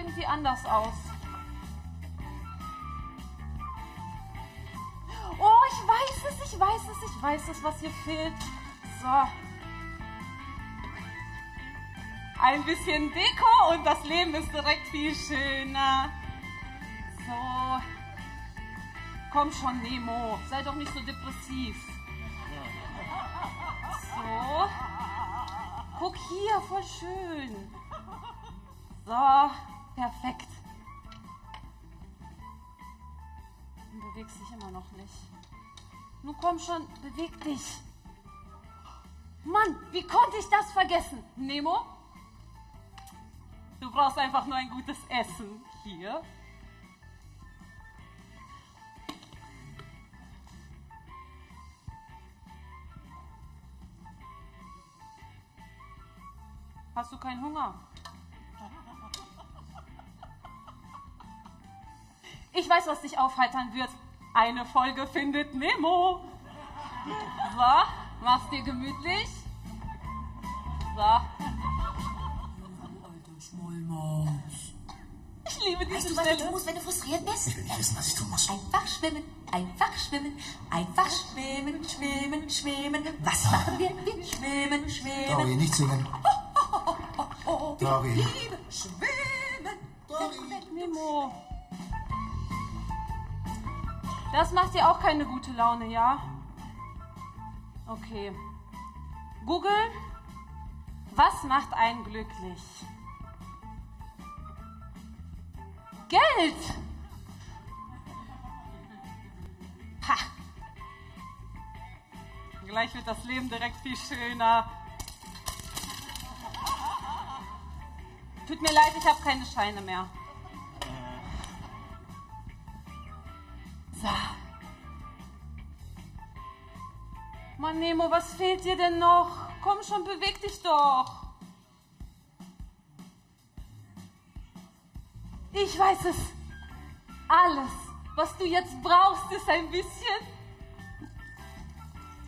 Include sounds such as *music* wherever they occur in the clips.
irgendwie anders aus. Oh, ich weiß es, ich weiß es, ich weiß es, was hier fehlt. So. Ein bisschen Deko und das Leben ist direkt viel schöner. So. Komm schon, Nemo. Sei doch nicht so depressiv. So. Guck hier, voll schön. So, perfekt. Du bewegst dich immer noch nicht. Nun komm schon, beweg dich. Mann, wie konnte ich das vergessen? Nemo? Du brauchst einfach nur ein gutes Essen. Hier. Hast du keinen Hunger? Ich weiß, was dich aufheitern wird. Eine Folge findet Nemo. So, mach's dir gemütlich. So. Alter Schmollmaus. Ich liebe diese Weißt du, was du Stelle. tust, wenn du frustriert bist? Ich will nicht wissen, was ich tun muss. Einfach schwimmen, einfach schwimmen, einfach schwimmen, schwimmen, schwimmen. Was machen wir? Wir schwimmen, Dori, schwimmen. nicht singen. Oh, wir Dori. lieben schwimmen. Nemo. Das macht dir auch keine gute Laune, ja? Okay. Google, was macht einen glücklich? Geld! Ha! Gleich wird das Leben direkt viel schöner. Tut mir leid, ich habe keine Scheine mehr. Mann, Nemo, was fehlt dir denn noch? Komm schon, beweg dich doch. Ich weiß es. Alles, was du jetzt brauchst, ist ein bisschen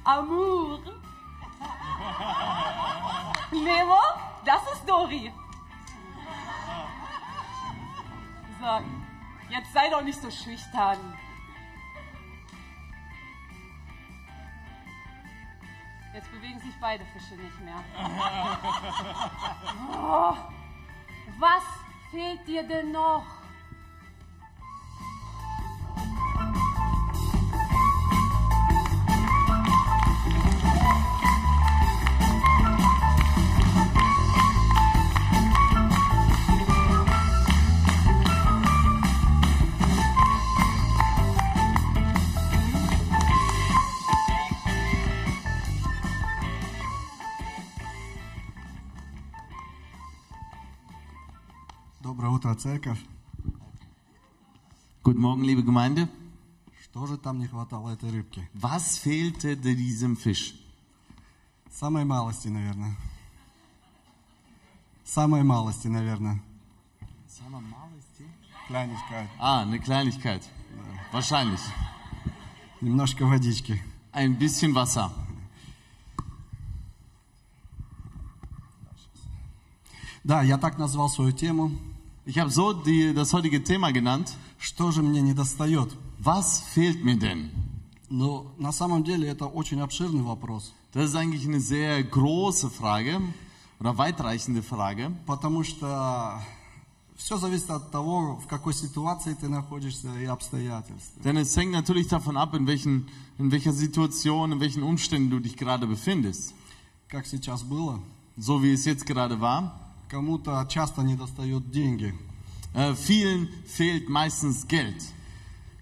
Amour. *laughs* Nemo, das ist Dori. So, jetzt sei doch nicht so schüchtern. Jetzt bewegen sich beide Fische nicht mehr. *laughs* Oh, was fehlt dir denn noch? Утро, церковь. Guten Morgen, liebe Gemeinde. Что же там не хватало этой рыбки? Was fehlte diesem Fisch? Самой малости, наверное. Самой малости, наверное. Kleinigkeit. Ah, eine Kleinigkeit. Wahrscheinlich. Немножко водички. Ein bisschen Wasser. Да, я так назвал свою тему. Ich habe so die, das heutige Thema genannt. Что же мне не достает? Was fehlt mir denn? Но на самом деле это очень обширный вопрос. Das ist eigentlich eine sehr große Frage oder weitreichende Frage, Потому что все зависит от того, в какой ситуации ты находишься и обстоятельств. denn es hängt natürlich davon ab, in, welchen, in welcher Situation, in welchen Umständen du dich gerade befindest. Как сейчас было, So wie es jetzt gerade war. кому-то часто не достают деньги. Äh, vielen fehlt meistens Geld.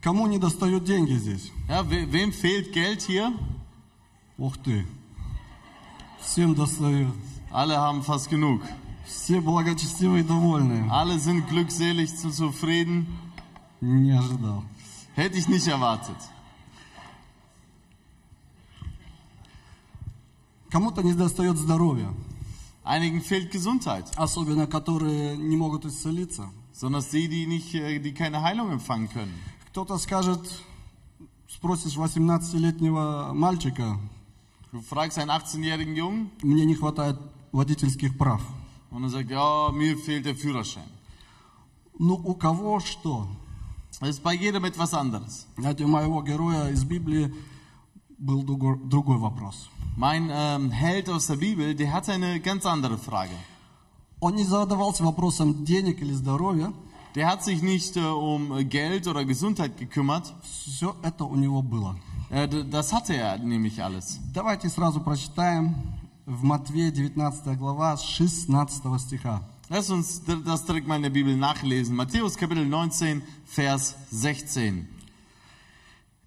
Кому не достают деньги здесь? Ja, we, wem fehlt Geld hier? Ух ты. Всем достают. Alle haben fast genug. Все благочестивые и довольные. Alle sind glückselig, zu zufrieden. Не ожидал. Hätte ich nicht erwartet. Кому-то не достает здоровья. Einigen fehlt Gesundheit, особенно которые не могут исцелиться. sondern die, die, nicht, äh, die keine Heilung empfangen können. Кто-то скажет, спросишь 18-летнего мальчика, Du fragst einen 18-jährigen Jungen мне не хватает водительских прав. und er sagt, ja, mir fehlt der Führerschein. Ну, у кого что? Das ist bei jedem etwas anderes. Знаете, у моего героя из Библии был другой, другой вопрос. Mein ähm, Held aus der Bibel, der hatte eine ganz andere Frage. Он не задавался вопросом денег или здоровья. Der hat sich nicht äh, um äh, Geld oder Gesundheit gekümmert. Все это у него было. Äh, d- das hatte er nämlich alles. Давайте сразу прочитаем в Матвея 19 глава с 16 стиха. Lass uns d- das direkt mal in der Bibel nachlesen. Matthäus Kapitel 19, Vers 16.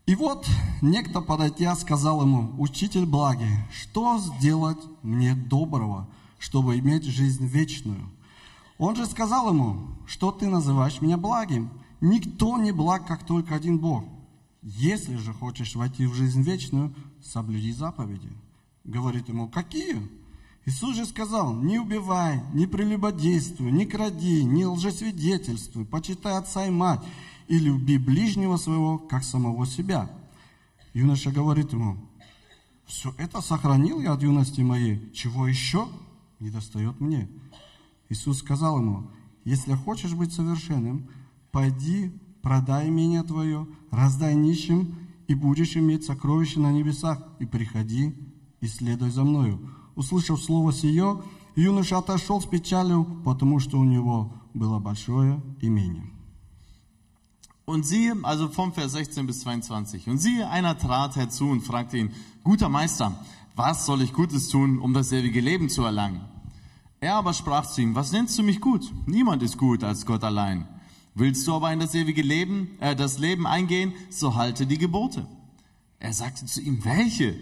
И вот некто, подойдя, сказал ему, «Учитель благий, что сделать мне доброго, чтобы иметь жизнь вечную?» Он же сказал ему, «Что ты называешь меня благим? Никто не благ, как только один Бог. Если же хочешь войти в жизнь вечную, соблюди заповеди». Говорит ему, «Какие?» Иисус же сказал, «Не убивай, не прелюбодействуй, не кради, не лжесвидетельствуй, почитай отца и мать, и люби ближнего своего, как самого себя». Юноша говорит ему, «Все это сохранил я от юности моей, чего еще не достает мне?» Иисус сказал ему, «Если хочешь быть совершенным, пойди, продай имение твое, раздай нищим, и будешь иметь сокровища на небесах, и приходи, и следуй за мною». Услышав слово сие, юноша отошел с печалью, потому что у него было большое имение. Und siehe, also vom Vers 16 bis 22. Und siehe, einer trat herzu und fragte ihn, guter Meister, was soll ich Gutes tun, um das ewige Leben zu erlangen? Er aber sprach zu ihm, was nennst du mich gut? Niemand ist gut als Gott allein. Willst du aber in das ewige Leben, äh, das Leben eingehen, so halte die Gebote. Er sagte zu ihm, welche?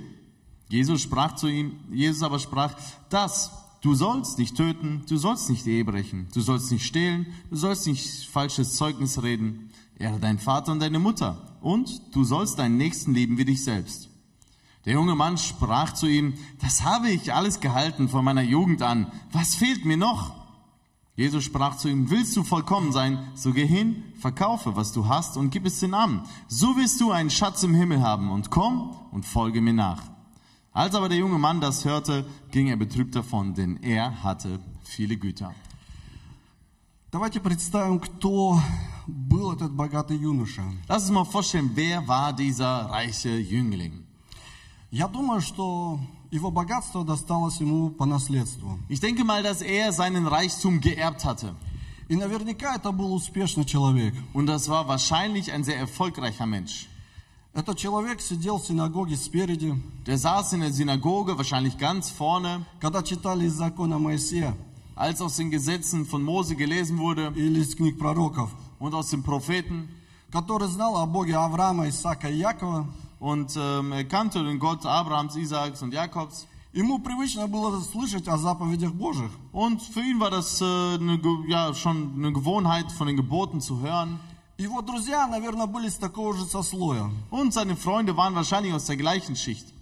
Jesus sprach zu ihm, Jesus aber sprach, das, du sollst nicht töten, du sollst nicht Ehe brechen, du sollst nicht stehlen, du sollst nicht falsches Zeugnis reden, ehre deinen Vater und deine Mutter und du sollst deinen Nächsten lieben wie dich selbst. Der junge Mann sprach zu ihm, das habe ich alles gehalten von meiner Jugend an, was fehlt mir noch? Jesus sprach zu ihm, willst du vollkommen sein, so geh hin, verkaufe, was du hast und gib es den Armen. So wirst du einen Schatz im Himmel haben und komm und folge mir nach. Als aber der junge Mann das hörte, ging er betrübt davon, denn er hatte viele Güter. Давайте представим, кто был этот богатый юноша. Lass uns mal vorstellen, wer war dieser reiche Jüngling? Я думаю, что его богатство досталось ему по наследству. Ich denke mal, dass er seinen Reichtum geerbt hatte. И наверняка это был успешный человек. Und das war wahrscheinlich ein sehr erfolgreicher Mensch. Этот человек сидел в синагоге спереди, Der saß in der Synagoge, wahrscheinlich ganz vorne, когда читали из закона Моисея als aus den Gesetzen von Mose gelesen wurde или из книг пророков, und aus den Propheten. который знал о Боге Авраама, Исаака и Якова. Und ähm, er kannte den Gott Abrahams, Isaaks und Jakobs. Ему привычно было слышать о заповедях Божьих. Und für ihn war das äh, eine, Ge- ja, schon eine Gewohnheit, von den Geboten zu hören. Его друзья, наверное, были с такого же сословия. Und seine Freunde waren wahrscheinlich aus der gleichen Schicht.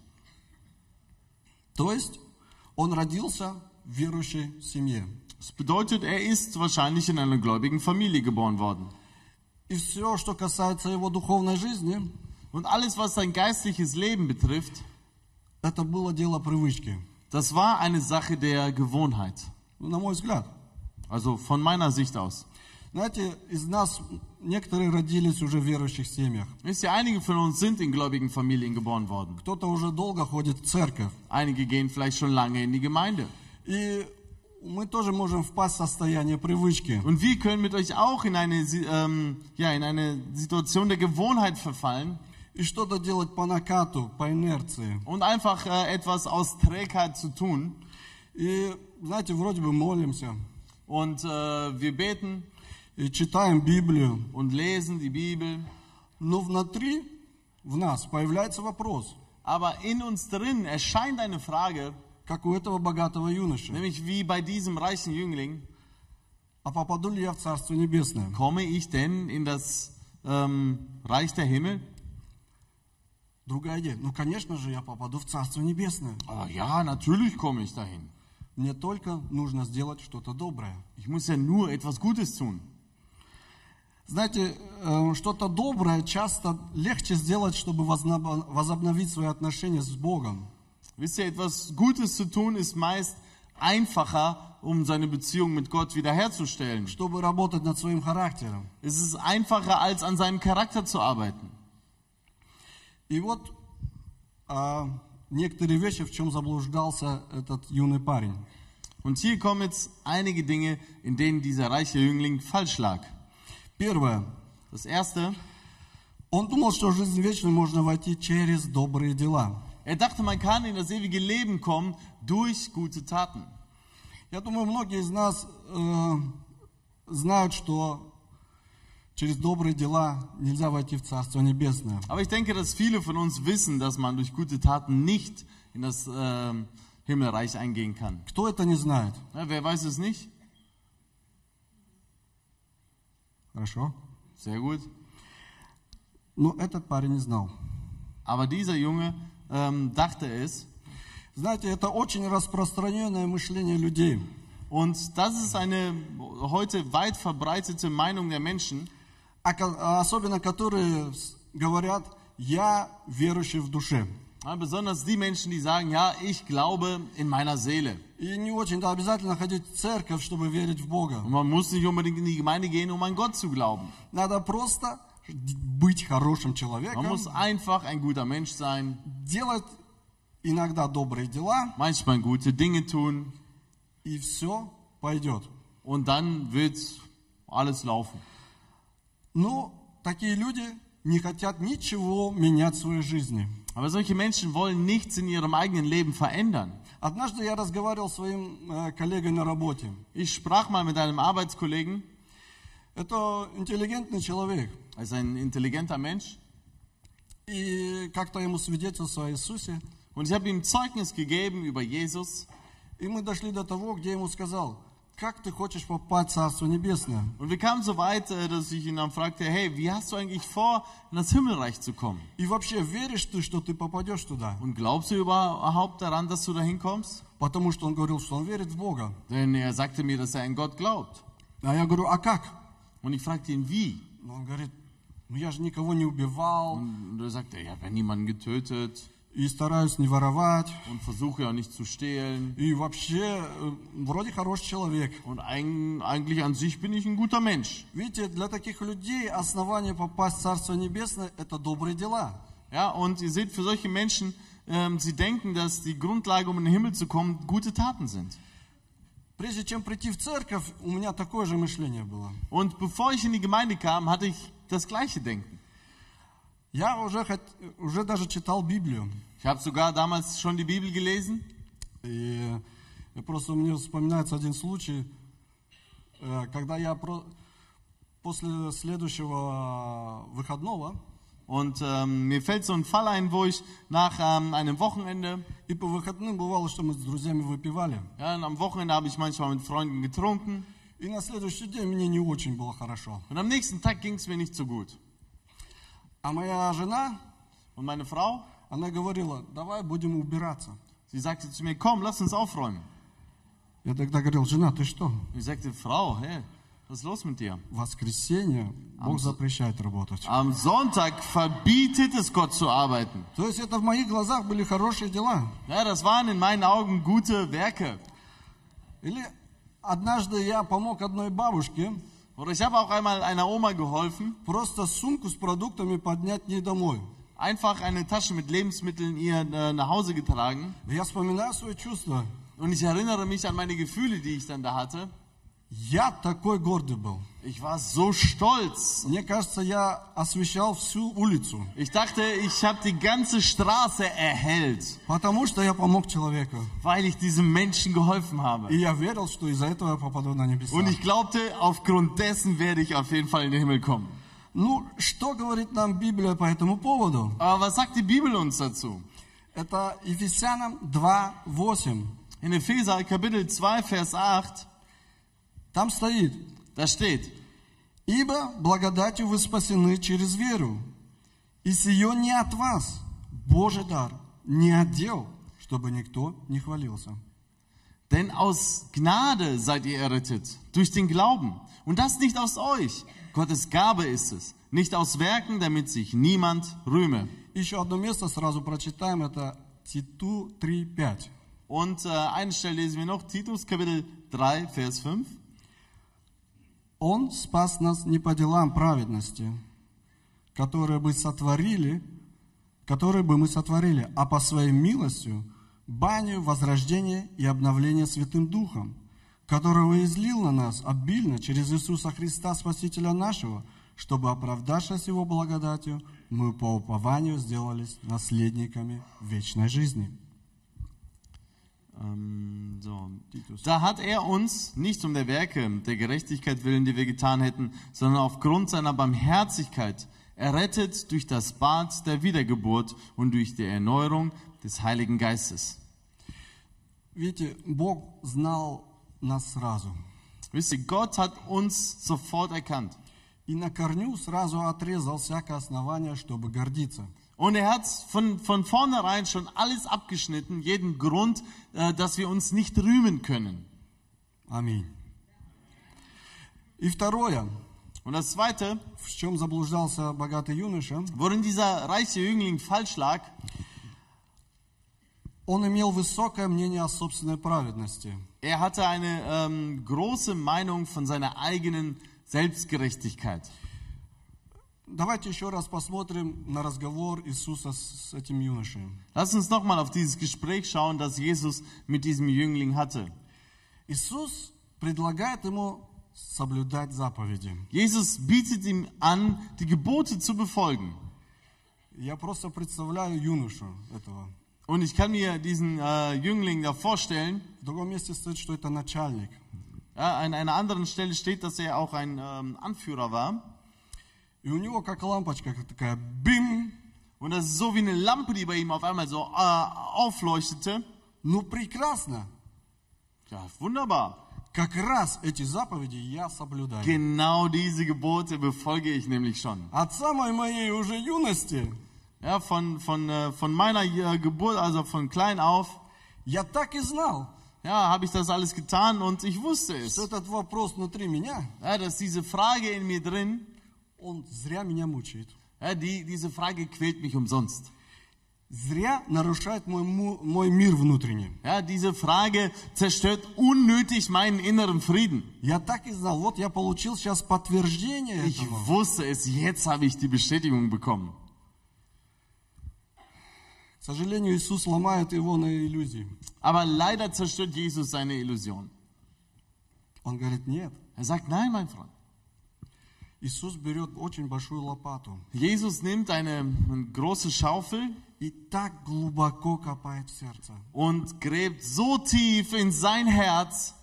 То есть он родился в верующей семье. Das bedeutet, er ist wahrscheinlich in einer gläubigen Familie geboren worden. И все, что касается его духовной жизни, Und alles, was sein geistliches Leben betrifft, это было дело привычки. das war eine Sache der Gewohnheit. Ну, На мой взгляд. Also von meiner Sicht aus. Знаете, из нас некоторые родились уже в верующих семьях. Wisst ihr, einige von uns sind in gläubigen Familien geboren worden. Кто-то уже долго ходит в церковь. Einige gehen vielleicht schon lange in die Gemeinde. И мы тоже можем впасть в состояние привычки. Und wir können mit euch auch in eine, Si- ähm, ja, in eine Situation der Gewohnheit verfallen И что-то делать по накату, по инерции. und einfach äh, etwas aus Trägheit zu tun. И, знаете, вроде бы молимся, Und äh, wir beten и читаем Библию, und lesen die Bibel. но внутри в нас появляется вопрос, Aber in uns drin erscheint eine Frage, Как у этого богатого юноши. nämlich wie bei diesem reichen Jüngling, А попаду ли я в Царство Небесное? komme ich denn in das ähm, Reich der Himmel? Другая идея. Ну, конечно же, я попаду в Царство Небесное. Oh, ja, natürlich komme ich dahin. мне только нужно сделать что-то доброе. Ich muss ja nur etwas Gutes tun. Знаете, э, что-то доброе часто легче сделать, чтобы возобновить свои отношения с Богом. Wisst ihr, etwas Gutes zu tun ist meist einfacher, um seine Beziehung mit Gott wiederherzustellen. чтобы работать над своим характером. Es ist einfacher, als an seinem Charakter zu arbeiten. И вот а, некоторые вещи, в чем заблуждался этот юный парень. Und hier kommen jetzt einige Dinge, in denen dieser reiche Jüngling falsch lag. Первое. Das erste, Он думал, что в жизнь вечную можно войти через добрые дела. er dachte, man kann in das ewige Leben kommen durch gute Taten. Я думаю, многие из нас э, знают, что через добрые дела нельзя войти в Царство Небесное. Aber ich denke, dass viele von uns wissen, dass man durch gute Taten nicht in das ähm, Himmelreich eingehen kann. Кто это не знает? Ja, wer weiß es nicht? Хорошо. Sehr gut. Но этот парень не знал. Aber dieser Junge ähm, dachte es. Знаете, это очень распространенное мышление людей. Und das ist eine heute weit verbreitete Meinung der Menschen, А ко- а особенно которые с- говорят, я верующий в душе. ja, besonders die Menschen, die sagen, ja, ich glaube in meiner Seele. И не очень-то обязательно ходить в церковь, чтобы верить в Бога. Und man muss nicht unbedingt in die Gemeinde gehen, um an Gott zu glauben. Надо просто быть хорошим Man человеком, muss einfach ein guter Mensch sein, делать иногда добрые дела, manchmal gute Dinge tun и все пойдет. und dann wird alles laufen. Но такие люди не хотят ничего менять в своей жизни. Aber solche Menschen wollen nichts in ihrem eigenen Leben verändern. Однажды я разговаривал с своим э, коллегой на работе. Ich sprach mal mit einem Arbeitskollegen, Это интеллигентный человек. er ist ein intelligenter Mensch, И как-то ему свидетельство о Иисусе. und ich habe ihm Zeugnis gegeben über Jesus. И мы дошли до того, где ему сказал, как ты хочешь попасть в Царство Небесное? Und wir kamen so weit, äh, dass ich ihn dann fragte, hey, wie hast du eigentlich vor, in das Himmelreich zu kommen? И вообще, веришь ты, что ты попадешь туда? Und glaubst du überhaupt daran, dass du dahin kommst? Потому что он говорил, что он верит в Бога. Denn er sagte mir, dass er an Gott glaubt. А я говорю, а как? Und ich fragte ihn, wie? Ну, Он говорит, ну я же никого не убивал Und er sagte, ich habe ja niemanden getötet и стараюсь не воровать. und versuche ja nicht zu stehlen. И вообще, э, вроде хороший человек. Und eig- eigentlich an sich bin ich ein guter Mensch. Видите, для таких людей основание попасть в Царство Небесное – это добрые дела. Ja, und ihr seht, für solche Menschen, ähm, sie denken, dass die Grundlage, um in den Himmel zu kommen, gute Taten sind. Прежде чем прийти в церковь, у меня такое же мышление было. Und bevor ich in die Gemeinde kam, hatte ich das gleiche Denken. Я уже, уже даже читал Библию. Ich habe sogar damals schon die Bibel gelesen. И просто мне вспоминается один случай, э, когда я про- после следующего выходного Und ähm, mir fällt so ein Fall ein, wo ich nach ähm, einem Wochenende, и по выходным бывало, что мы с друзьями выпивали. ja, und am Wochenende habe ich manchmal mit Freunden getrunken. И на следующий день мне не очень было хорошо. Und am nächsten Tag ging es mir nicht so gut. А моя жена, Und meine Frau, она говорила, давай будем убираться. sie sagte zu mir, komm, lass uns aufräumen. Я тогда говорил, жена, ты что? Und ich sagte, Frau, hey, was ist los mit dir? В воскресенье Бог запрещает работать. Am Sonntag verbietet es Gott zu arbeiten. То есть это в моих глазах были хорошие дела. Ja, das waren in meinen Augen gute Werke. Или однажды я помог одной бабушке Oder ich habe auch einmal einer Oma geholfen, просто сумку с продуктами поднять не домой. einfach eine Tasche mit Lebensmitteln ihr äh, nach Hause getragen. Я вспоминаю свои чувства. Und ich erinnere mich an meine Gefühle, die ich dann da hatte. Я такой гордый был. Ich war so stolz. Мне кажется, я освещал всю улицу, Ich dachte, ich habe die ganze Straße erhellt, потому что я помог человеку. weil ich diesem Menschen geholfen habe. И я верил, что из-за этого я попаду на небеса. Und ich glaubte, aufgrund dessen werde ich auf jeden Fall in den Himmel kommen. Ну, что говорит нам Библия по этому поводу? Aber was sagt die Bibel uns dazu? Это Ефесянам 2.8. In Epheser Kapitel 2, Vers 8, Там стоит, da steht, «Ибо благодатью вы спасены через веру, и сие не от вас, Божий дар, не от дел, чтобы никто не хвалился». Denn aus Gnade seid ihr errettet, durch den Glauben. Und das nicht aus euch. Gottes Gabe ist es, nicht aus Werken, damit sich niemand rühme. Еще одно место сразу прочитаем, это Титу 3.5. Und äh, eine Stelle lesen wir noch, Titus Kapitel 3, Vers 5. Он спас нас не по делам праведности, которые бы сотворили, которые бы мы сотворили, а по своей милостью, баню возрождения и обновления Святым Духом, которого излил на нас обильно через Иисуса Христа, Спасителя нашего, чтобы, оправдавшись Его благодатью, мы по упованию сделались наследниками вечной жизни. Ähm, so. Da hat er uns nicht um der Werke der Gerechtigkeit willen, die wir getan hätten, sondern aufgrund seiner Barmherzigkeit errettet durch das Bad der Wiedergeburt und durch die Erneuerung des Heiligen Geistes. Видите, Бог знал нас сразу. Wisst ihr, Gott hat uns sofort erkannt. И на корню сразу отрезал всякое основание, чтобы гордиться. Und er hat von, von vornherein schon alles abgeschnitten, jeden Grund, äh, dass wir uns nicht rühmen können. Аминь. И второе, Und das Zweite, в чем заблуждался богатый юноша, worin dieser reiche Jüngling falsch lag, он имел высокое мнение о собственной праведности. er hatte eine ähm, große Meinung von seiner eigenen Selbstgerechtigkeit. Давайте еще раз посмотрим на разговор Иисуса с этим юношей. Lass uns nochmal auf dieses Gespräch schauen, das Jesus mit diesem Jüngling hatte. Иисус предлагает ему соблюдать заповеди. Jesus bietet ihm an, die Gebote zu befolgen. Я просто представляю юношу этого. Und ich kann mir diesen äh, Jüngling da vorstellen. В другом месте стоит, что это начальник. Ja, an einer anderen Stelle steht, dass er auch ein ähm, Anführer war. И у него как лампочка как такая бим. Und das ist so wie eine Lampe, die bei ihm auf einmal so äh, aufleuchtete. Ну прекрасно. Ja, wunderbar. Как раз эти заповеди я соблюдаю. Genau diese Gebote befolge ich nämlich schon. От самой моей уже юности Ja, von, von, äh, von meiner äh, Geburt, also von klein auf, я так и знал, ja, habe ich das alles getan und ich wusste es. что этот вопрос внутри меня, Ja, dass diese Frage in mir drin, он зря меня мучает. ja, die, diese Frage quält mich umsonst. Зря нарушает мой, му- мой мир внутренний. Ja, diese Frage zerstört unnötig meinen inneren Frieden. Я так и знал. Вот я получил сейчас подтверждение Ich этому. wusste es, jetzt habe ich die Bestätigung bekommen. К сожалению, Иисус ломает его на иллюзии. Aber leider zerstört Jesus seine Illusion. Он говорит, нет. Er sagt, nein, mein Freund. Jesus nimmt eine, eine große Schaufel и так глубоко копает в сердце, und gräbt so tief in sein Herz,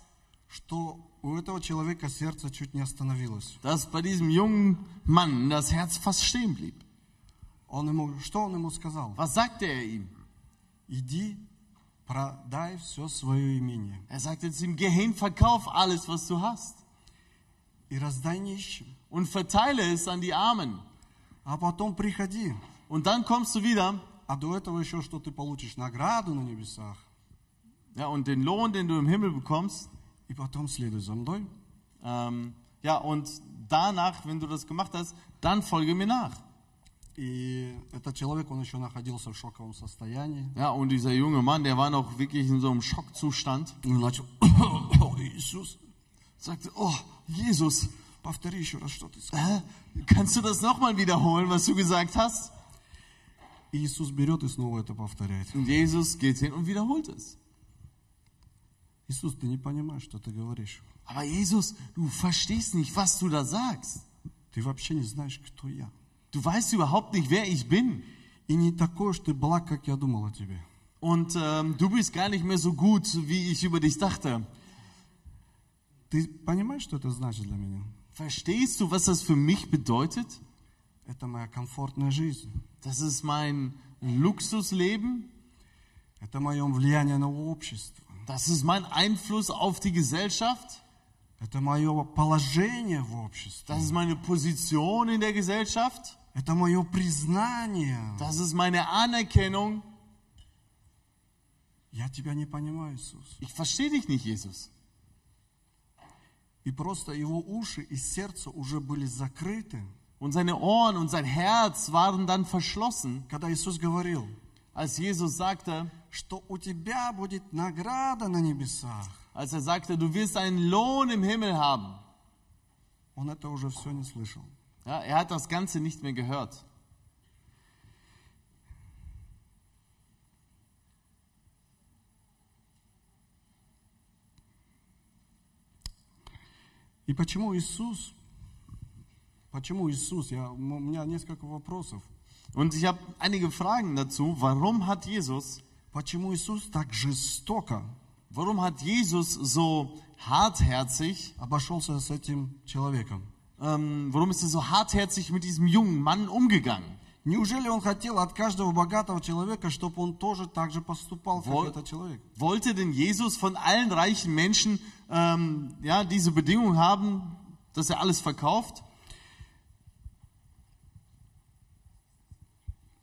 что у этого человека сердце чуть не остановилось. dass bei diesem jungen Mann das Herz fast stehen blieb. Он ему, что он ему сказал? Was sagte er ihm? Иди, продай все свое имение Er sagte zu ihm, geh hin, verkauf alles, was du hast и раздай нищим, und verteile es an die Armen. а потом приходи. Und dann kommst du wieder А до этого еще что ты получишь награду на небесах, ja, und den Lohn, den du im Himmel bekommst, и потом следуй за мной. ähm, ja, und danach, wenn du das gemacht hast, dann folge mir nach. И этот человек, он еще находился в шоковом состоянии. Ja, und dieser junge Mann, der war noch wirklich in so einem Schockzustand, И начал, Иисус, sagte, oh, Jesus, повтори еще раз, что ты сказал. äh, kannst du das nochmal wiederholen, was du gesagt hast? И Иисус берет и снова это повторяет. Und Jesus geht hin und wiederholt es. Иисус, ты не понимаешь, что ты говоришь. Aber Jesus, du verstehst nicht, was du da sagst. Ты вообще не знаешь, кто я. Du weißt überhaupt nicht, wer ich bin. И не такой уж ты благ, как я думал о тебе. Und ähm, du bist gar nicht mehr so gut, wie ich über dich dachte. Ты понимаешь, что это значит для меня? Verstehst du, was das für mich bedeutet? Это моя комфортная жизнь. Das ist mein Luxusleben. Это мое влияние на общество. Das ist mein Einfluss auf die Gesellschaft. Это мое положение в обществе. Das ist meine Position in der Gesellschaft. Это мое признание. Das ist meine Anerkennung. я тебя не понимаю, Иисус. ich verstehe dich nicht, Jesus. И просто его уши и сердце уже были закрыты, Und seine Ohren und sein Herz waren dann verschlossen, когда Иисус говорил, als Jesus sagte, что у тебя будет награда на небесах. als er sagte, du wirst einen Lohn im Himmel haben. Он это уже все не слышал. Ja, er hat das Ganze nicht mehr gehört. И почему Иисус? Почему Иисус? Я, у меня несколько вопросов. Und ich habe einige Fragen dazu. Warum hat Jesus, Почему Иисус так жестоко warum hat Jesus so hartherzig, обошелся с этим человеком? ähm, warum ist er so hartherzig mit diesem jungen Mann umgegangen? Неужели он хотел от каждого богатого человека, чтобы он тоже так же поступал, как Вол- этот человек? Wollte denn Jesus von allen reichen Menschen ähm, ja, diese Bedingung haben, dass er alles verkauft?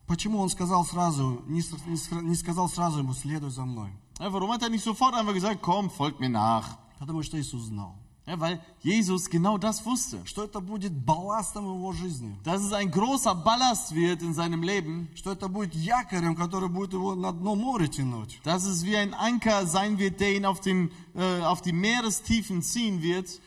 Почему он сказал сразу, не, с- не с- не сказал сразу ему, следуй за мной? Ja, warum hat er nicht sofort einfach gesagt, komm, folgt mir nach? Потому что Иисус знал, Ja, weil Jesus genau das wusste. что это будет балластом в его жизни, Dass es ein großer Ballast wird in seinem Leben, что это будет якорем, который будет его на дно моря тянуть. dass es wie ein Anker sein wird, der ihn auf, den, äh, auf die Meerestiefen ziehen wird.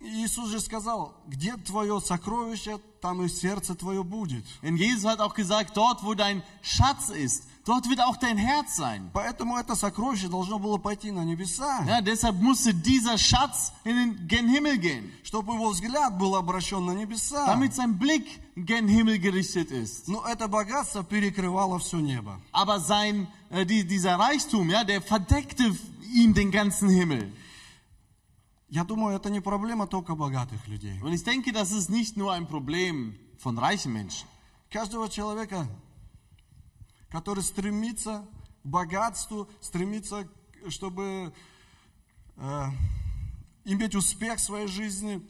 И Иисус же сказал, где твое сокровище, там и сердце твое будет. Denn Jesus hat auch gesagt, dort wo dein Schatz ist, dort wird auch dein Herz sein. Поэтому это сокровище должно было пойти на небеса, Ja, deshalb musste dieser Schatz in den gen Himmel gehen, чтобы его взгляд был обращен на небеса. damit sein Blick gen Himmel gerichtet ist. Но это богатство перекрывало все небо. Aber sein, äh, die, dieser Reichtum, ja, der verdeckte ihm den ganzen Himmel. Я думаю, это не проблема только богатых людей. Und ich denke, das ist nicht nur ein Problem von reichen Menschen. Каждого человека, который стремится к богатству, стремится, чтобы э, иметь успех в своей жизни,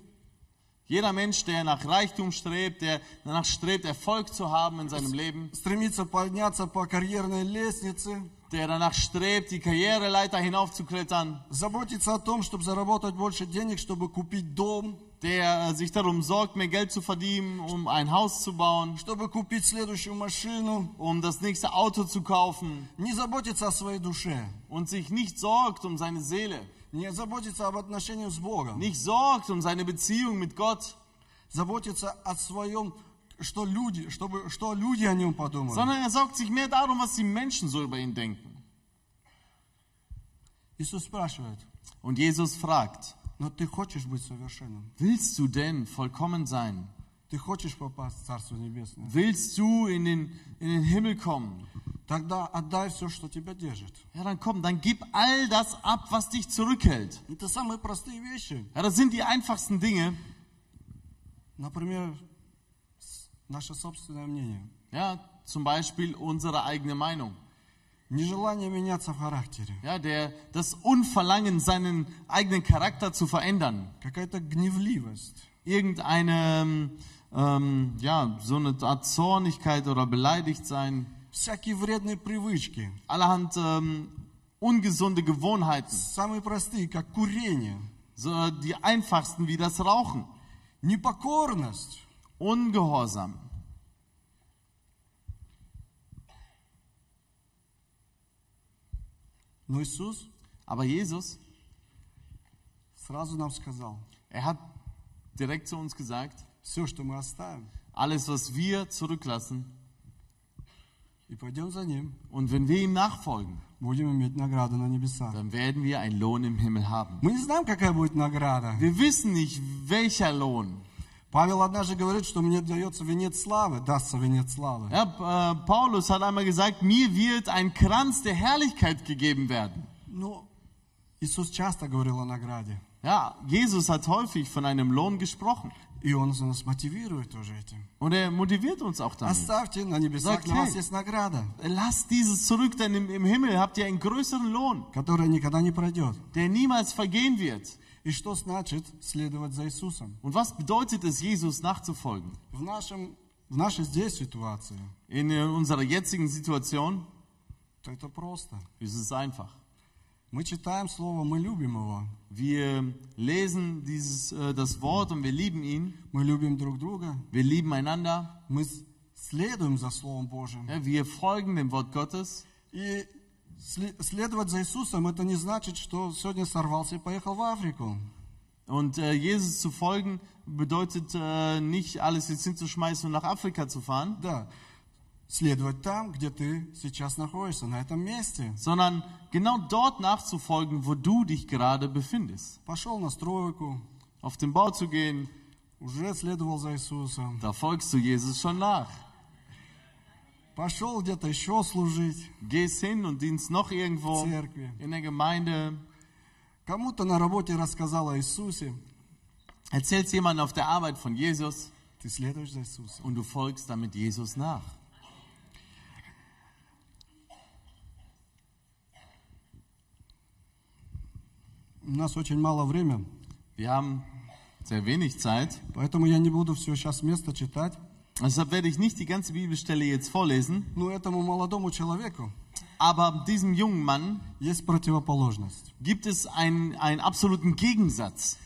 Jeder Mensch, der nach Reichtum strebt, der danach strebt, Erfolg zu haben in seinem Leben, стремится подняться по карьерной лестнице, der danach strebt, die Karriereleiter hinaufzuklettern, заботится о том, чтобы заработать больше денег, чтобы купить дом, der äh, sich darum sorgt, mehr Geld zu verdienen, um ein Haus zu bauen, чтобы купить следующую машину, um das nächste Auto zu kaufen не заботится о своей душе, und sich nicht sorgt um seine Seele, не заботится об отношении с Богом, nicht sorgt um seine Beziehung mit Gott, заботится о своем, что люди, чтобы, что люди о нем подумали. sondern er sorgt sich mehr darum, was die Menschen so über ihn denken. Иисус спрашивает, Und Jesus fragt, но ты хочешь быть совершенным? willst du denn vollkommen sein? Ты хочешь попасть в Царство Небесное? Willst du in den, in den Himmel kommen? Тогда отдай все, что тебя держит. Ja, dann komm, dann gib all das ab, was dich zurückhält. Это самые простые вещи. Ja, das sind die einfachsten Dinge. Например, с- наше собственное мнение. Ja, zum Beispiel unsere eigene Meinung. Ja, der, das Unverlangen, seinen eigenen Charakter zu verändern. Какая-то гневливость. Irgendeine, ähm, ja, so eine Art Zornigkeit oder beleidigt sein. Всякие вредные привычки. Allerhand ähm, ungesunde Gewohnheiten. Самые простые, как курение. So, die einfachsten wie das Rauchen. Непокорность. Ungehorsam. Но Иисус Aber Jesus, сразу нам сказал, er hat direkt zu uns gesagt, все, что мы оставим, alles, was wir zurücklassen, и пойдем за Ним, und wenn wir ihm nachfolgen, будем иметь награду на небесах. dann werden wir einen Lohn im Himmel haben. Мы не знаем, какая будет награда. Wir wissen nicht, welcher Lohn. Павел однажды говорит, что мне дается венец славы, дастся венец славы. Ja, äh, Paulus hat einmal gesagt, mir wird ein Kranz der Herrlichkeit gegeben werden. Ну, Иисус часто говорил о награде. Ja, Jesus hat häufig von einem Lohn gesprochen. И Он нас мотивирует тоже этим. Und er motiviert uns auch damit. Оставьте на небесах, Так, для вас hey. есть награда, Lasst dieses zurück, denn im, im Himmel habt ihr einen größeren Lohn, которая никогда не пройдет. der niemals vergehen wird. И что значит следовать за Иисусом? Und was bedeutet es, Jesus nachzufolgen? В, нашем, в нашей здесь ситуации In äh, unserer jetzigen Situation, Это просто. Es ist einfach. Мы читаем Слово, мы любим его. Wir lesen dieses, äh, das Wort und wir lieben ihn. Мы любим друг друга. Wir lieben einander. Мы с- следуем за Словом Божьим. Ja, wir folgen dem Wort Gottes. И сле- следовать за Иисусом, это не значит, что сегодня сорвался и поехал в Африку. Und äh, Jesus zu folgen bedeutet äh, nicht alles jetzt hinzuschmeißen und nach Afrika zu fahren, Да, следовать там, где ты сейчас находишься, на этом месте. sondern genau dort nachzufolgen, wo du dich gerade befindest. Пошел на стройку, Auf den Bau zu gehen, уже следовал за Иисусом. da folgst du Jesus schon nach. Пошел где-то еще служить Gehst hin und dienst noch в церкви. in der Gemeinde, Кому-то на работе рассказал о Иисусе. erzählst jemandem auf der Arbeit von Jesus Ты следуешь за Иисусом. und du folgst damit Jesus nach. У нас очень мало времени, Wir haben sehr wenig Zeit, поэтому я не буду все сейчас с места читать. deshalb werde ich nicht die ganze Bibelstelle jetzt vorlesen, Но этому молодому человеку aber diesem jungen Mann есть противоположность. gibt es einen, einen absoluten Gegensatz.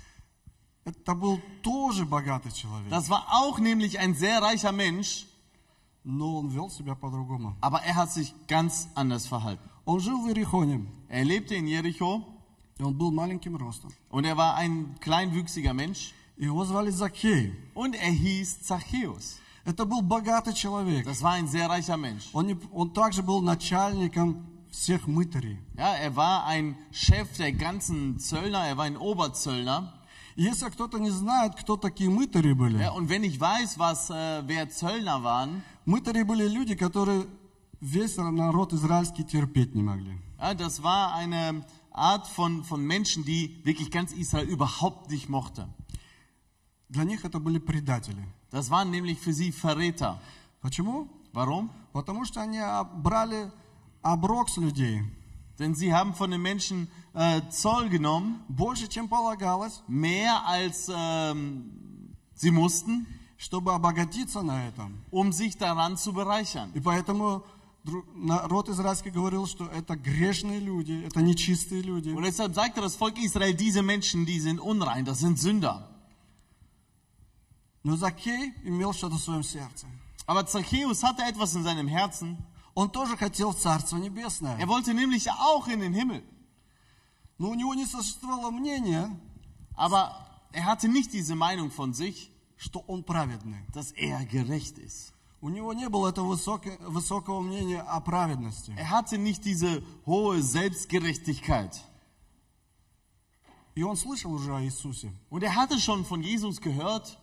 Это был тоже богатый человек, Das war auch nämlich ein sehr reicher Mensch, но он вел себя по-другому. aber er hat sich ganz anders verhalten. Он жил в Иерихоне, Er lebte in Jericho и он был маленьким ростом. und er war ein kleinwüchsiger Mensch Его звали Закхей. und er hieß Zachäus. Это был богатый человек. Das war ein sehr reicher Mensch. Он, не- он также был начальником всех мытарей. Ja, er war ein Chef der ganzen Zöllner, er war ein Oberzöllner. И Если кто-то не знает, кто такие мытари были, Ja, und wenn ich weiß, was, äh, wer Zöllner waren, мытари были люди, которые весь народ израильский терпеть не могли. ja, das war eine Art von, von Menschen, die wirklich ganz Israel überhaupt nicht mochte. Для них это были предатели. Das waren nämlich für sie Verräter. Почему? Warum? Потому что они а, брали оброк с людей Denn sie haben von den Menschen äh, Zoll genommen, больше, чем полагалось, mehr als ähm, sie mussten, чтобы обогатиться на этом. um sich daran zu bereichern. И поэтому дру- народ израильский говорил, что это грешные люди, это нечистые люди. Und deshalb sagte das Volk Israel, diese Menschen, die sind unrein, das sind Sünder. Но Закей имел что-то в своем сердце. Aber Zachäus hatte etwas in seinem Herzen. Он тоже хотел в Царство Небесное. Er wollte nämlich auch in den Himmel. Но у него не существовало мнения, Aber er hatte nicht diese Meinung von sich, что он праведный. dass er gerecht ist. У него не было этого высоко- высокого мнения о праведности. Er hatte nicht diese hohe Selbstgerechtigkeit. И он слышал уже о Иисусе. Und er hatte schon von Jesus gehört.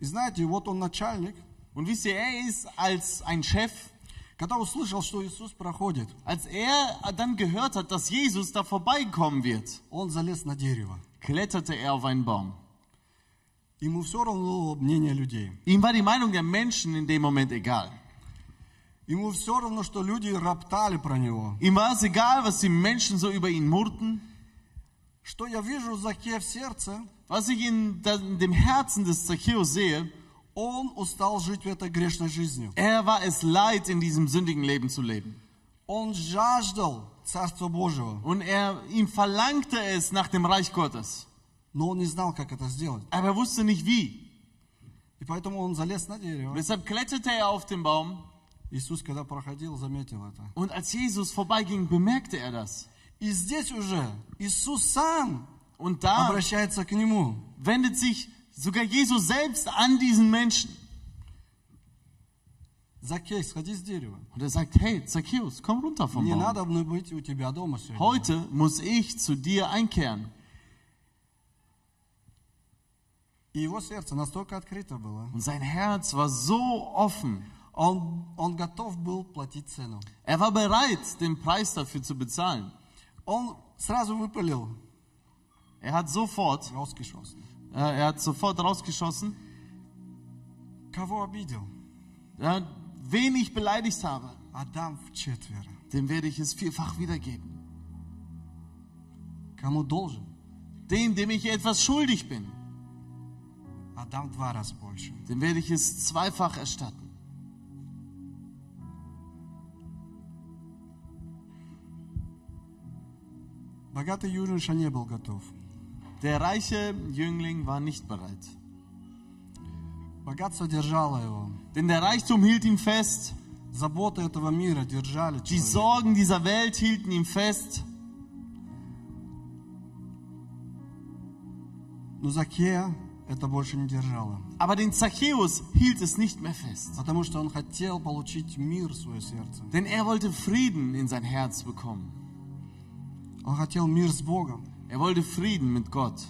И знаете, вот он начальник, Und wisst ihr, er ist als ein Chef, когда услышал, что Иисус проходит, als er dann gehört hat, dass Jesus da vorbeikommen wird, он залез на дерево. kletterte er auf einen Baum. Ему все равно было мнение людей. Ihm war die Meinung der Menschen in dem Moment egal. Ему все равно, что люди роптали про него. Ihm war es egal, was die Menschen so über ihn murrten. Что я вижу за Ке в сердце, Was ich in, da- in dem Herzen des Zachäus sehe, он устал жить в этой грешной жизнью. er war es leid, in diesem sündigen Leben zu leben. Он жаждал Царства Божьего, Und er, ihm verlangte es nach dem Reich Gottes. но он не знал, как это сделать. Aber er wusste nicht wie. И поэтому он залез на Und дерево. deshalb kletterte er auf den Baum. Иисус, когда проходил, заметил это. Und als Jesus vorbeiging, bemerkte er das. И здесь уже Иисус сам Und da обращается к нему. wendet sich sogar Jesus selbst an diesen Menschen. Закей, сходи с дерева. Und er sagt, hey, Zacchaeus, komm runter vom Не Baum. надо мне быть у тебя дома сегодня. Heute muss ich zu dir einkehren. И его сердце настолько открыто было. Und sein Herz war so offen. Он, он готов был платить цену. Er war bereit, den Preis dafür zu bezahlen. Он сразу выпалил. Er hat sofort rausgeschossen. Äh, er hat sofort rausgeschossen. Ja, wen ich beleidigt habe, Adam dem werde ich es vierfach wiedergeben. Dem, dem ich etwas schuldig bin, dem werde ich es zweifach erstatten. Богатый юноша не был готов. Der reiche Jüngling war nicht bereit. Богатство держало его. Denn der Reichtum hielt ihn fest. Заботы этого мира держали Die человека. Sorgen dieser Welt hielten ihn fest. Но Закея это больше не держало. Aber den Zachäus hielt es nicht mehr fest. Потому что он хотел получить мир в свое сердце. Denn er wollte Frieden in sein Herz bekommen. Он хотел мир с Богом. Er wollte Frieden mit Gott.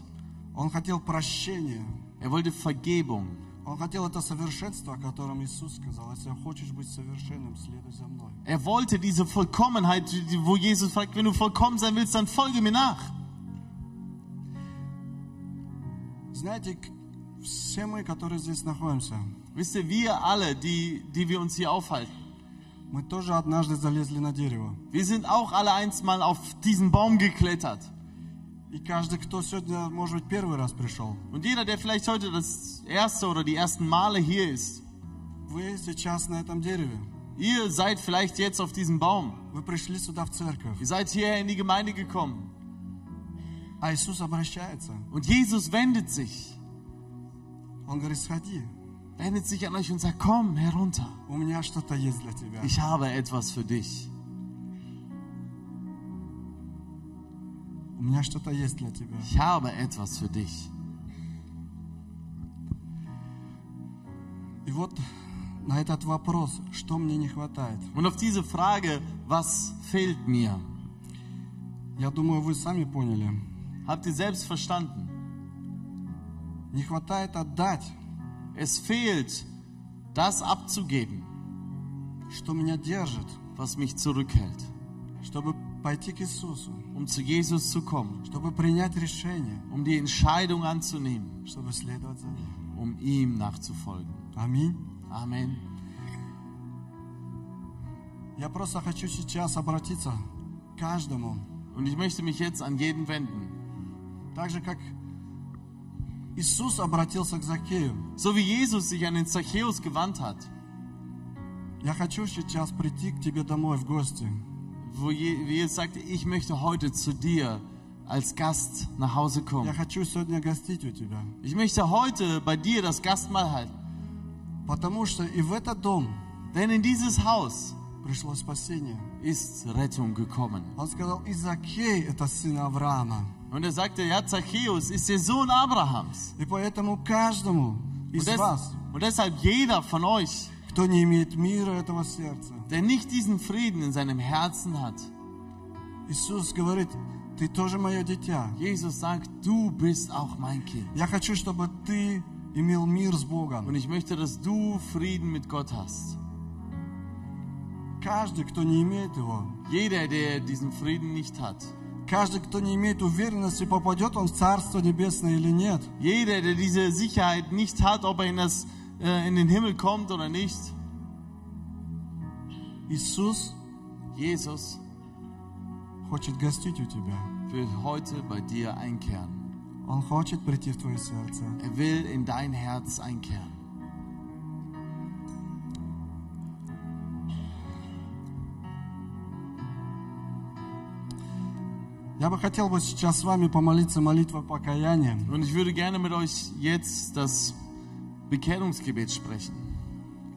Он хотел прощения. Er wollte Vergebung. Он хотел это совершенство, о котором Иисус сказал. Если хочешь быть совершенным, следуй за мной. Er wollte diese Vollkommenheit, die- wo Jesus fragt, wenn du vollkommen sein willst, dann folge mir nach. Знаете, к- все мы, которые здесь находимся, Wisst ihr, wir alle, die, die wir uns hier aufhalten, мы тоже однажды залезли на дерево. wir sind auch alle einst mal auf diesen Baum geklettert. И каждый, кто сегодня, может быть, первый раз пришел, Und jeder, der vielleicht heute das erste oder die ersten Male hier ist, вы сейчас на этом дереве. ihr seid vielleicht jetzt auf diesem Baum. Вы пришли сюда в церковь. Ihr seid hierher in die Gemeinde gekommen. А Иисус обращается. Und Jesus wendet sich, Он говорит, сходи. wendet sich an euch und sagt, komm herunter. У меня что-то есть для тебя. Ich habe etwas für dich. Ich habe etwas für dich. И вот на этот вопрос, что мне не хватает, Und auf diese Frage, was fehlt mir, я думаю, вы сами поняли. habt ihr selbst verstanden. Не хватает отдать, Es fehlt, das abzugeben, что меня держит, was mich zurückhält, чтобы пойти к Иисусу, um zu Jesus zu kommen, чтобы принять решение, um die Entscheidung anzunehmen, чтобы следовать за Ним. um ihm nachzufolgen. Аминь. Amen. Я просто хочу сейчас обратиться к каждому, Und ich möchte mich jetzt an jeden wenden. так же как Иисус обратился к Закею. So wie Jesus sich an den Zachäus gewandt hat, Я хочу сейчас прийти к тебе домой в гости. wo Je- wie Jesus sagte, ich möchte heute zu dir als Gast nach Hause Я kommen. хочу сегодня гостить у тебя. Ich möchte heute bei dir das Gastmahl halten. Потому что и в этот дом Denn in dieses Haus пришло спасение. ist Rettung gekommen. Он сказал, и Закей это сын Авраама. Und er sagte, ja, Zachäus ist der Sohn Abrahams. И поэтому каждому Und, из des, вас, und deshalb jeder von euch, кто не имеет мира этого сердца, der nicht diesen Frieden in seinem Herzen hat, Иисус говорит, ты тоже мое дитя. Jesus sagt, du bist auch mein Kind. Я хочу, чтобы ты имел мир с Und Богом. ich möchte, dass du Frieden mit Gott hast. Каждый, кто не имеет его, Jeder, der diesen Frieden nicht hat, каждый, кто не имеет уверенности, попадет он в Царство Небесное или нет, jeder, der diese Sicherheit nicht hat, ob er in, das, äh, in den Himmel kommt oder nicht, Иисус Jesus хочет гостить у тебя. will heute bei dir einkehren. Он хочет прийти в твое сердце. Er will in dein Herz einkehren. Я бы хотел бы сейчас с вами помолиться молитвой покаяния. Und ich würde gerne mit euch jetzt das Bekehrungsgebet sprechen.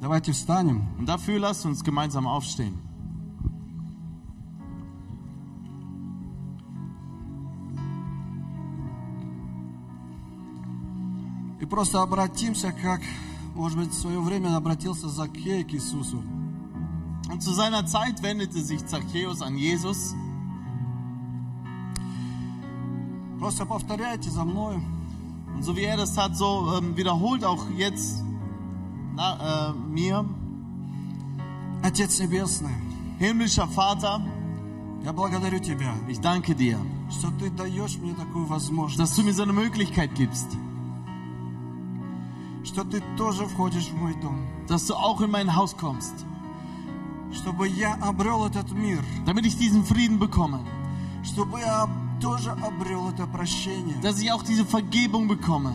Давайте встанем. Und dafür lasst uns gemeinsam aufstehen. И просто обратимся, как, может быть, в свое время обратился Закей к Иисусу. Und zu seiner Zeit wendete sich Zachäus an Jesus. Просто повторяйте за мной. Und so wie er das tat, so ähm, wiederholt auch jetzt na, äh, mir, Отец Небесный, himmlischer Vater, я благодарю Тебя, ich danke dir, что Ты даешь мне такую возможность, dass du mir so eine Möglichkeit gibst, что Ты тоже входишь в мой дом, dass du auch in mein Haus kommst, чтобы я обрел этот мир, damit ich diesen Frieden bekomme, чтобы я dass ich auch diese Vergebung bekomme.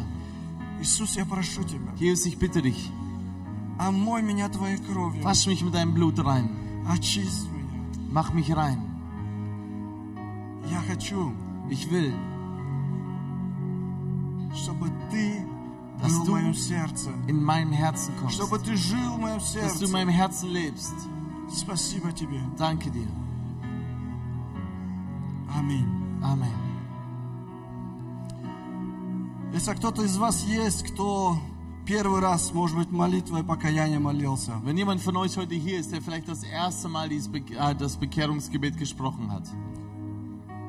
Jesus, ich bitte dich. Wasch mich mit deinem Blut rein. Mach mich rein. Ich will, dass du in meinem Herzen kommst. Dass du in meinem Herzen lebst. Danke dir. Amen. Аминь. Amen. Если кто-то из вас есть, кто первый раз, может быть, молитвой покаяния молился, Wenn jemand von euch heute hier ist, der vielleicht das erste Mal dieses Be äh, das Bekehrungsgebet gesprochen hat,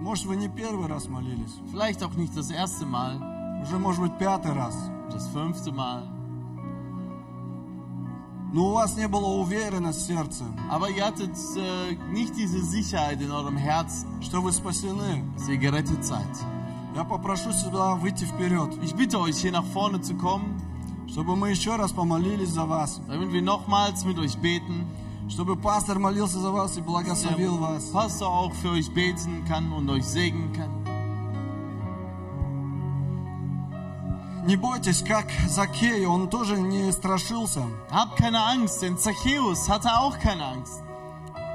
может, вы не первый раз молились, vielleicht auch nicht das erste Mal, уже, может быть, пятый раз, das fünfte Mal, но у вас не было уверенности в сердце, aber ihr hattet äh, nicht diese Sicherheit in eurem Herzen, что вы спасены, dass ihr gerettet seid. я попрошу сюда выйти вперед, Ich bitte euch, hier nach vorne zu kommen, чтобы мы еще раз помолились за вас, damit wir nochmals mit euch beten, чтобы пастор молился за вас и благословил der вас. Pastor auch für euch beten kann und euch segnen kann. Не бойтесь, как Закей, он тоже не страшился. Habt keine Angst, denn Zachäus hatte auch keine Angst.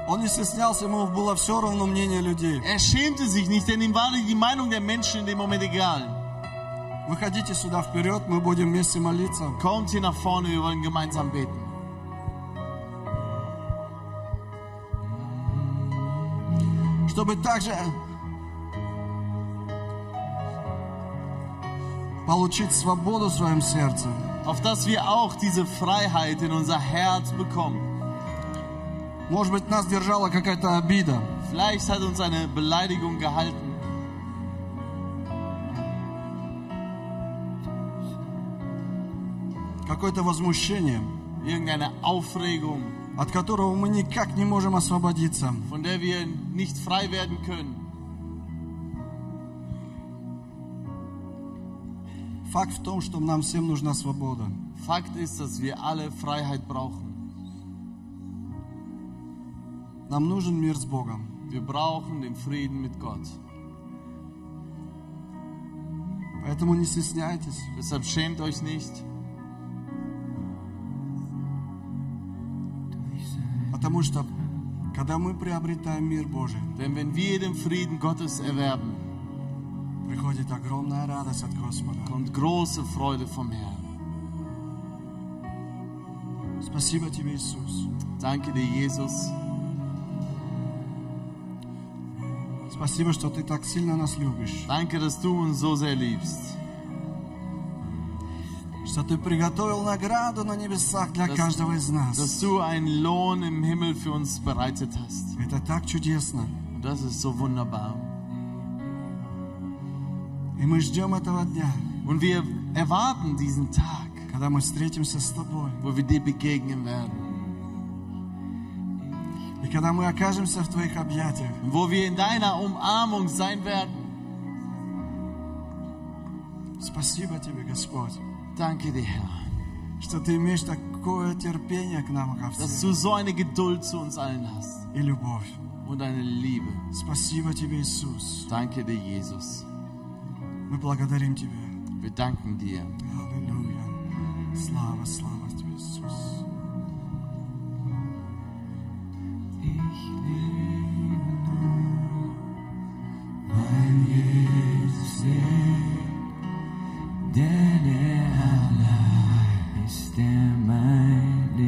Он не стеснялся, ему было все равно мнение людей. Er schämte sich nicht, denn ihm war die Meinung der Menschen in dem Moment egal. Выходите сюда вперед, мы будем вместе молиться. Kommt hier nach vorne, wir wollen gemeinsam beten. Чтобы также получить свободу в своем сердце. Auf dass wir auch diese Freiheit in unser Herz bekommen. Может быть, нас держала какая-то обида. Vielleicht hat uns eine Beleidigung gehalten. Какое-то возмущение, Irgendeine Aufregung, от которого мы никак не можем освободиться. von der wir nicht frei werden können. Факт в том, что нам всем нужна свобода. Fakt ist, dass wir alle Freiheit brauchen. Нам нужен мир с Богом. Wir brauchen den Frieden mit Gott. Поэтому не стесняйтесь. Deshalb schämt euch nicht, Потому что, когда мы приобретаем мир Божий, denn wenn wir den Frieden Gottes erwerben, kommt große Freude vom Herrn. Спасибо тебе, Иисус. Danke dir, Jesus. Спасибо, что ты так сильно нас любишь. Danke, dass du uns so sehr liebst. Что ты приготовил награду на небесах для Das- каждого из Dass нас. du einen Lohn im Himmel für uns bereitet hast. Это так чудесно. Und das ist so wunderbar. Und wir erwarten diesen Tag, когда мы встретимся с тобой. wo wir dir begegnen werden. И когда мы окажемся в твоих объятиях. Und wo wir in deiner Umarmung sein werden. Спасибо тебе, Господь, Danke dir, Herr. что ты имеешь такое терпение к нам, ко Dass всем, du so eine Geduld zu uns allen hast. и любовь. Und eine Liebe. Спасибо тебе, Иисус. Danke dir, Jesus. Мы благодарим тебя. Wir danken dir. Аллилуйя. Слава, слава тебе, Иисус.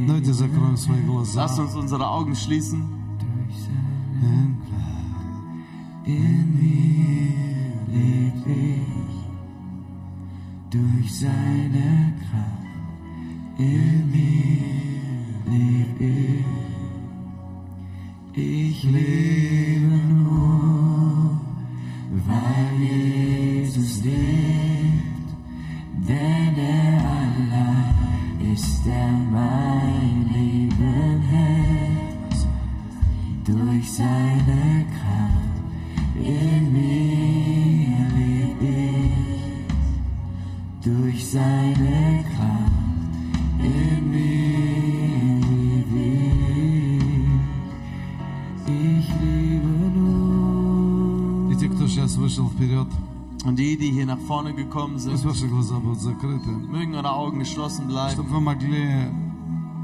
Давайте закроем свои глаза. Lasst uns unsere Augen schließen. Durch seine Kraft in mir leb ich. Ich lebe vorne gekommen пусть sind, ваши глаза будут закрыты, mögen eure Augen geschlossen bleiben. чтобы вы могли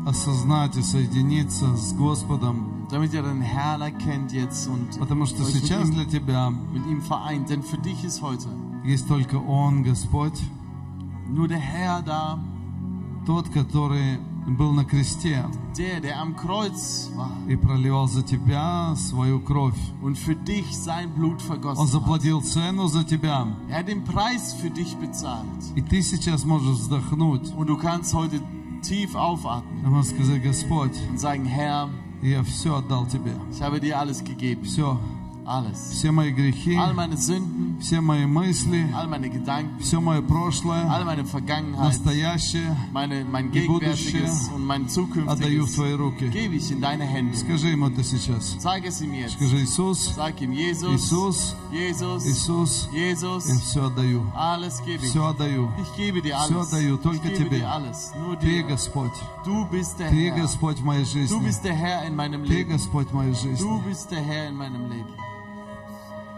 осознать и соединиться с Господом damit ihr den Herrn erkennt jetzt und Потому что euch mit сейчас ihm, для тебя mit ihm vereint. Denn für dich ist heute есть только Он, Господь, nur der Herr da, тот, который был на кресте der, der am Kreuz war и проливал за тебя свою кровь. und für dich sein Blut Он vergossen hat. заплатил цену за тебя. Er hat den Preis für dich bezahlt. И ты сейчас можешь вздохнуть Und du kannst heute tief aufatmen и можешь сказать, Господь, und sagen, Herr, я все отдал тебе. ich habe dir alles gegeben. Все, Alles. все мои грехи, All meine Sünden, все мои мысли, Gedanken, все мое прошлое, настоящее meine, mein и будущее und mein отдаю в Твои руки. Скажи Ему это сейчас. Скажи, Иисус, ihm, Jesus, Иисус, Jesus, Иисус, Jesus, я все отдаю. все отдаю. Все отдаю только Тебе. Ты, Господь. Ты, Господь, в моей жизни. Ты, Господь, в моей жизни.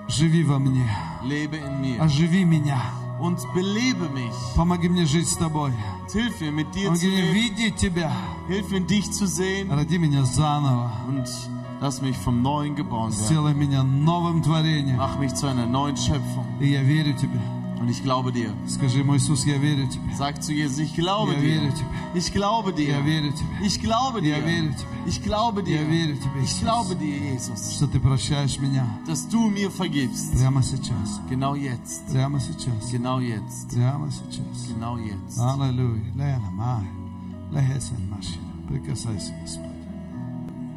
Живи во мне. Lebe in mir Оживи меня. und belebe mich. Помоги мне жить с Тобой. Hilf mir, mit dir zu Помоги мне leben. видеть Тебя. Hilf mir, dich zu sehen. Роди меня заново. Und lass mich vom Neuen geboren werden. Сделай меня новым творением. Mach mich zu einer neuen Schöpfung. И я верю Тебе. Und ich glaube dir. Скажи ему, Иисус, я верю Тебе. Sag zu Jesus, ich glaube Я dir. верю Тебе. Ich glaube dir. Я верю Тебе. Ich glaube Я dir. верю Тебе. Ich glaube dir. Я верю Тебе, Ich Иисус. glaube dir, Jesus, Что Ты прощаешь меня dass du mir vergibst. прямо сейчас. Genau jetzt. Прямо сейчас. Genau jetzt. Прямо сейчас. Genau jetzt. Аллилуйя. Лена, май. Лехесен машина. Прикасайся, Господь.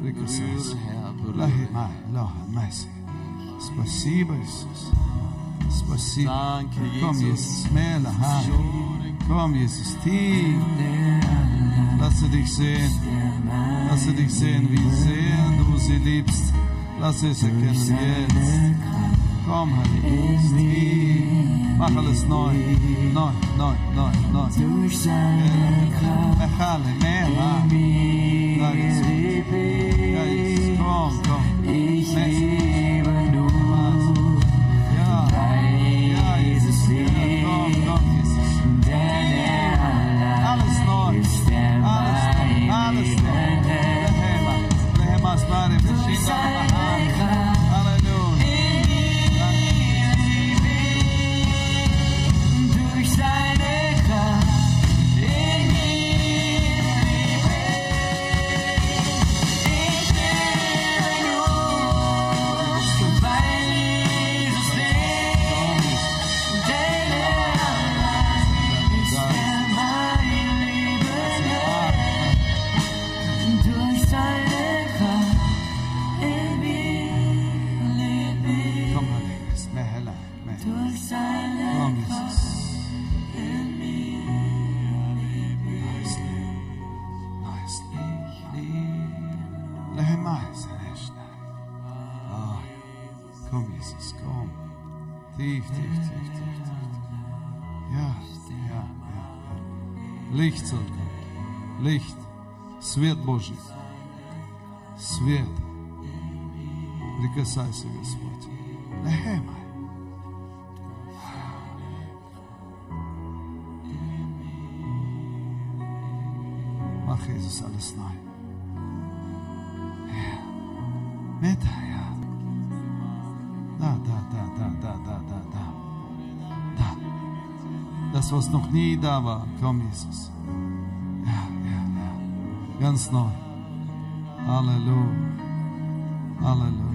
Berühre, Прикасайся. Herr, berühre. Лахи, май, лоха, майси. Спасибо, Иисус. Спасибо. Danke, Komm, Jesus. Jesus. Смело, ха. Komm, Jesus. Tief. Lasse dich sehen. Lasse dich sehen, wie sehr du sie liebst. Lass es erkennen jetzt. Komm, Heiliger Geist. Tief. Mach alles neu. Neu, neu, neu, neu. Durch seine Kraft Mechale, mehr, ha. Свет Божий. Свет. Прикасайся, Господь. Рehema. Mach Jesus alles neu. Ja. Mit, ja. Da, da, da, da, da, da, da, da. Da. Das, was noch nie da war. Komm, Jesus. Ganz neu. Halleluja. Halleluja.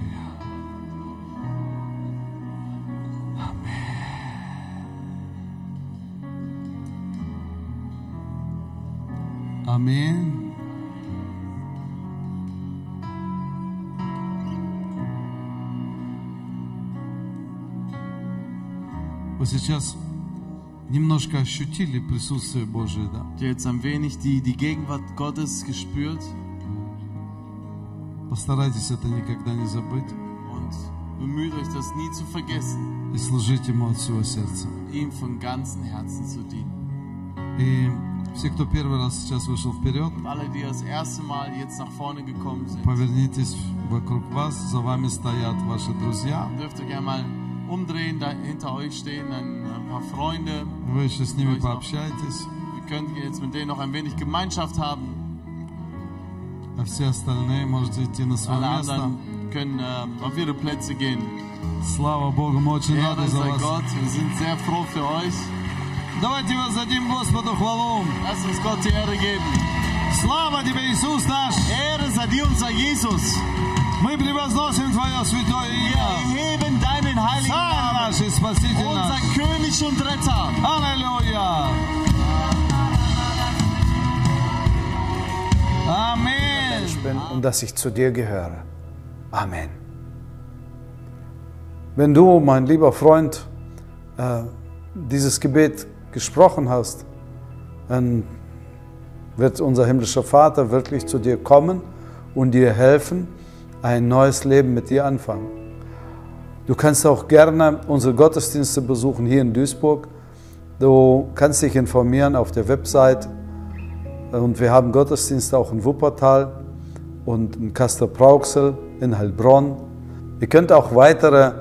Amen. Amen. Você já немножко ощутили присутствие Божие, да? Habt ihr jetzt ein wenig die, die Gegenwart Gottes gespürt? Постарайтесь это никогда не забыть Und bemüht euch, das nie zu vergessen, и служить Ему от всего сердца. ihm von ganzem Herzen zu dienen. И все, кто первый раз сейчас вышел вперед, Und alle, die das erste Mal jetzt nach vorne gekommen sind, повернитесь вокруг вас, за вами стоят ваши друзья. dürft ihr gerne mal umdrehen, da hinter euch stehen ein, ein paar Freunde. Вы еще с ними пообщайтесь. Ihr könnt jetzt mit denen noch ein wenig Gemeinschaft haben. А все остальные можете идти на свое Alle место. anderen können äh, auf ihre Plätze gehen. Слава Богу, мы очень рады Ehre за sei вас. Gott, wir sind sehr froh für euch. Давайте воздадим Господу хвалу. Lass uns Gott die Ehre geben. Слава тебе, Иисус наш! Ehre sei dir, unser Jesus. Мы превозносим Твое святое Wir имя. erheben deinen heiligen Царь Namen. наш и Спаситель Unser наш. König und Retter. Аллилуйя! Аминь! Mensch bin und dass ich zu dir gehöre. Amen. Wenn du, mein lieber Freund, äh, dieses Gebet gesprochen hast, dann wird unser himmlischer Vater wirklich zu dir kommen und dir helfen, ein neues Leben mit dir anfangen. Du kannst auch gerne unsere Gottesdienste besuchen hier in Duisburg. Du kannst dich informieren auf der Website und wir haben Gottesdienste auch in Wuppertal und in Kaster-Brauxel, in Heilbronn. Ihr könnt auch weitere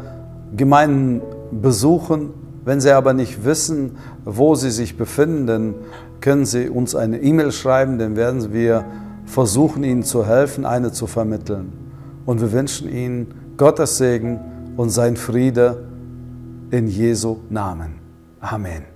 Gemeinden besuchen. Wenn Sie aber nicht wissen, wo Sie sich befinden, dann können Sie uns eine E-Mail schreiben, dann werden wir versuchen, Ihnen zu helfen, eine zu vermitteln. Und wir wünschen Ihnen Gottes Segen und sein Friede in Jesu Namen. Amen.